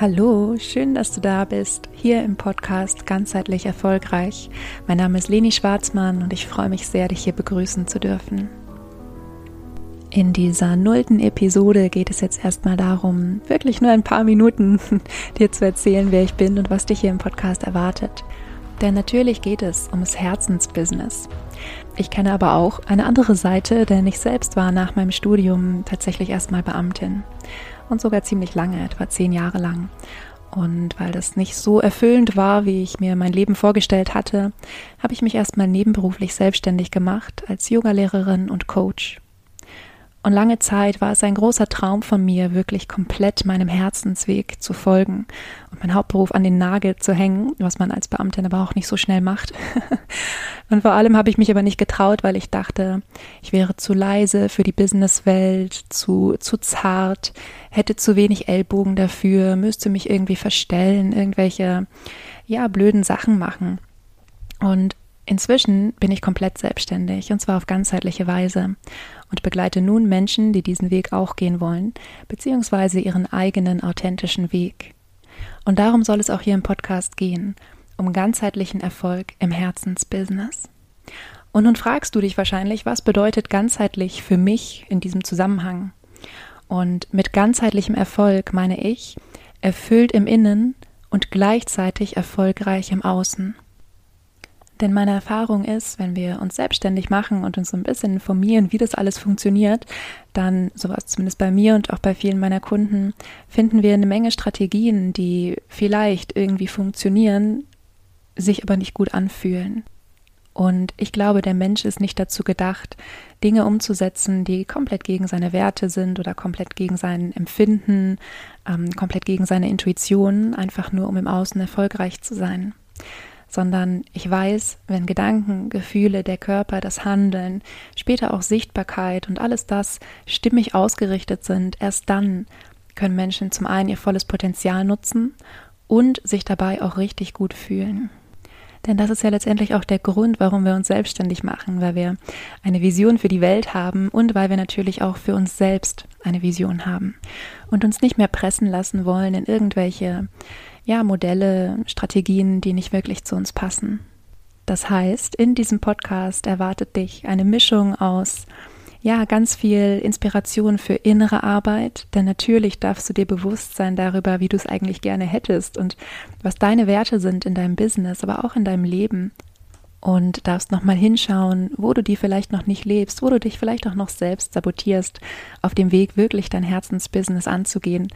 Hallo, schön, dass du da bist, hier im Podcast Ganzheitlich Erfolgreich. Mein Name ist Leni Schwarzmann und ich freue mich sehr, dich hier begrüßen zu dürfen. In dieser nullten Episode geht es jetzt erstmal darum, wirklich nur ein paar Minuten dir zu erzählen, wer ich bin und was dich hier im Podcast erwartet. Denn natürlich geht es ums Herzensbusiness. Ich kenne aber auch eine andere Seite, denn ich selbst war nach meinem Studium tatsächlich erstmal Beamtin und sogar ziemlich lange, etwa zehn Jahre lang. Und weil das nicht so erfüllend war, wie ich mir mein Leben vorgestellt hatte, habe ich mich erstmal nebenberuflich selbstständig gemacht als Yogalehrerin und Coach. Und lange Zeit war es ein großer Traum von mir, wirklich komplett meinem Herzensweg zu folgen und meinen Hauptberuf an den Nagel zu hängen, was man als Beamtin aber auch nicht so schnell macht. und vor allem habe ich mich aber nicht getraut, weil ich dachte, ich wäre zu leise für die Businesswelt, zu, zu zart, hätte zu wenig Ellbogen dafür, müsste mich irgendwie verstellen, irgendwelche, ja, blöden Sachen machen. Und Inzwischen bin ich komplett selbstständig und zwar auf ganzheitliche Weise und begleite nun Menschen, die diesen Weg auch gehen wollen, beziehungsweise ihren eigenen authentischen Weg. Und darum soll es auch hier im Podcast gehen, um ganzheitlichen Erfolg im Herzensbusiness. Und nun fragst du dich wahrscheinlich, was bedeutet ganzheitlich für mich in diesem Zusammenhang? Und mit ganzheitlichem Erfolg meine ich, erfüllt im Innen und gleichzeitig erfolgreich im Außen. Denn meine Erfahrung ist, wenn wir uns selbstständig machen und uns so ein bisschen informieren, wie das alles funktioniert, dann, sowas zumindest bei mir und auch bei vielen meiner Kunden, finden wir eine Menge Strategien, die vielleicht irgendwie funktionieren, sich aber nicht gut anfühlen. Und ich glaube, der Mensch ist nicht dazu gedacht, Dinge umzusetzen, die komplett gegen seine Werte sind oder komplett gegen sein Empfinden, ähm, komplett gegen seine Intuition, einfach nur um im Außen erfolgreich zu sein sondern ich weiß, wenn Gedanken, Gefühle, der Körper, das Handeln, später auch Sichtbarkeit und alles das stimmig ausgerichtet sind, erst dann können Menschen zum einen ihr volles Potenzial nutzen und sich dabei auch richtig gut fühlen. Denn das ist ja letztendlich auch der Grund, warum wir uns selbstständig machen, weil wir eine Vision für die Welt haben und weil wir natürlich auch für uns selbst eine Vision haben und uns nicht mehr pressen lassen wollen in irgendwelche ja, Modelle, Strategien, die nicht wirklich zu uns passen. Das heißt, in diesem Podcast erwartet dich eine Mischung aus ja, ganz viel Inspiration für innere Arbeit, denn natürlich darfst du dir bewusst sein darüber, wie du es eigentlich gerne hättest und was deine Werte sind in deinem Business, aber auch in deinem Leben und darfst nochmal hinschauen, wo du die vielleicht noch nicht lebst, wo du dich vielleicht auch noch selbst sabotierst, auf dem Weg wirklich dein Herzensbusiness anzugehen.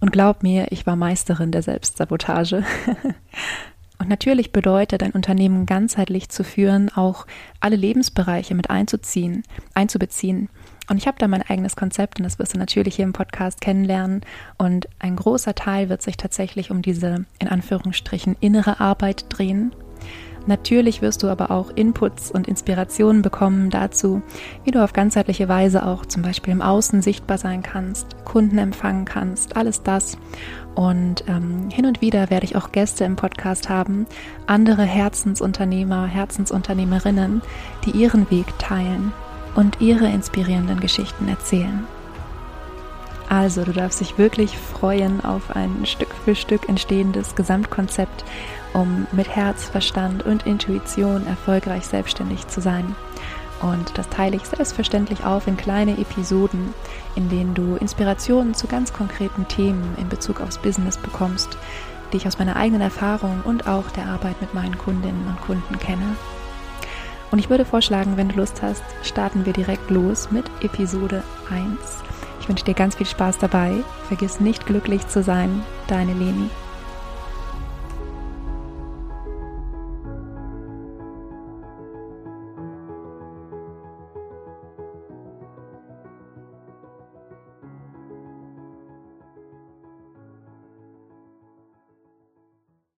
Und glaub mir, ich war Meisterin der Selbstsabotage. Und natürlich bedeutet ein Unternehmen ganzheitlich zu führen, auch alle Lebensbereiche mit einzuziehen, einzubeziehen. Und ich habe da mein eigenes Konzept und das wirst du natürlich hier im Podcast kennenlernen. Und ein großer Teil wird sich tatsächlich um diese in Anführungsstrichen innere Arbeit drehen Natürlich wirst du aber auch Inputs und Inspirationen bekommen dazu, wie du auf ganzheitliche Weise auch zum Beispiel im Außen sichtbar sein kannst, Kunden empfangen kannst, alles das. Und ähm, hin und wieder werde ich auch Gäste im Podcast haben, andere Herzensunternehmer, Herzensunternehmerinnen, die ihren Weg teilen und ihre inspirierenden Geschichten erzählen. Also, du darfst dich wirklich freuen auf ein Stück für Stück entstehendes Gesamtkonzept um mit Herz, Verstand und Intuition erfolgreich selbstständig zu sein. Und das teile ich selbstverständlich auf in kleine Episoden, in denen du Inspirationen zu ganz konkreten Themen in Bezug aufs Business bekommst, die ich aus meiner eigenen Erfahrung und auch der Arbeit mit meinen Kundinnen und Kunden kenne. Und ich würde vorschlagen, wenn du Lust hast, starten wir direkt los mit Episode 1. Ich wünsche dir ganz viel Spaß dabei. Vergiss nicht glücklich zu sein. Deine Leni.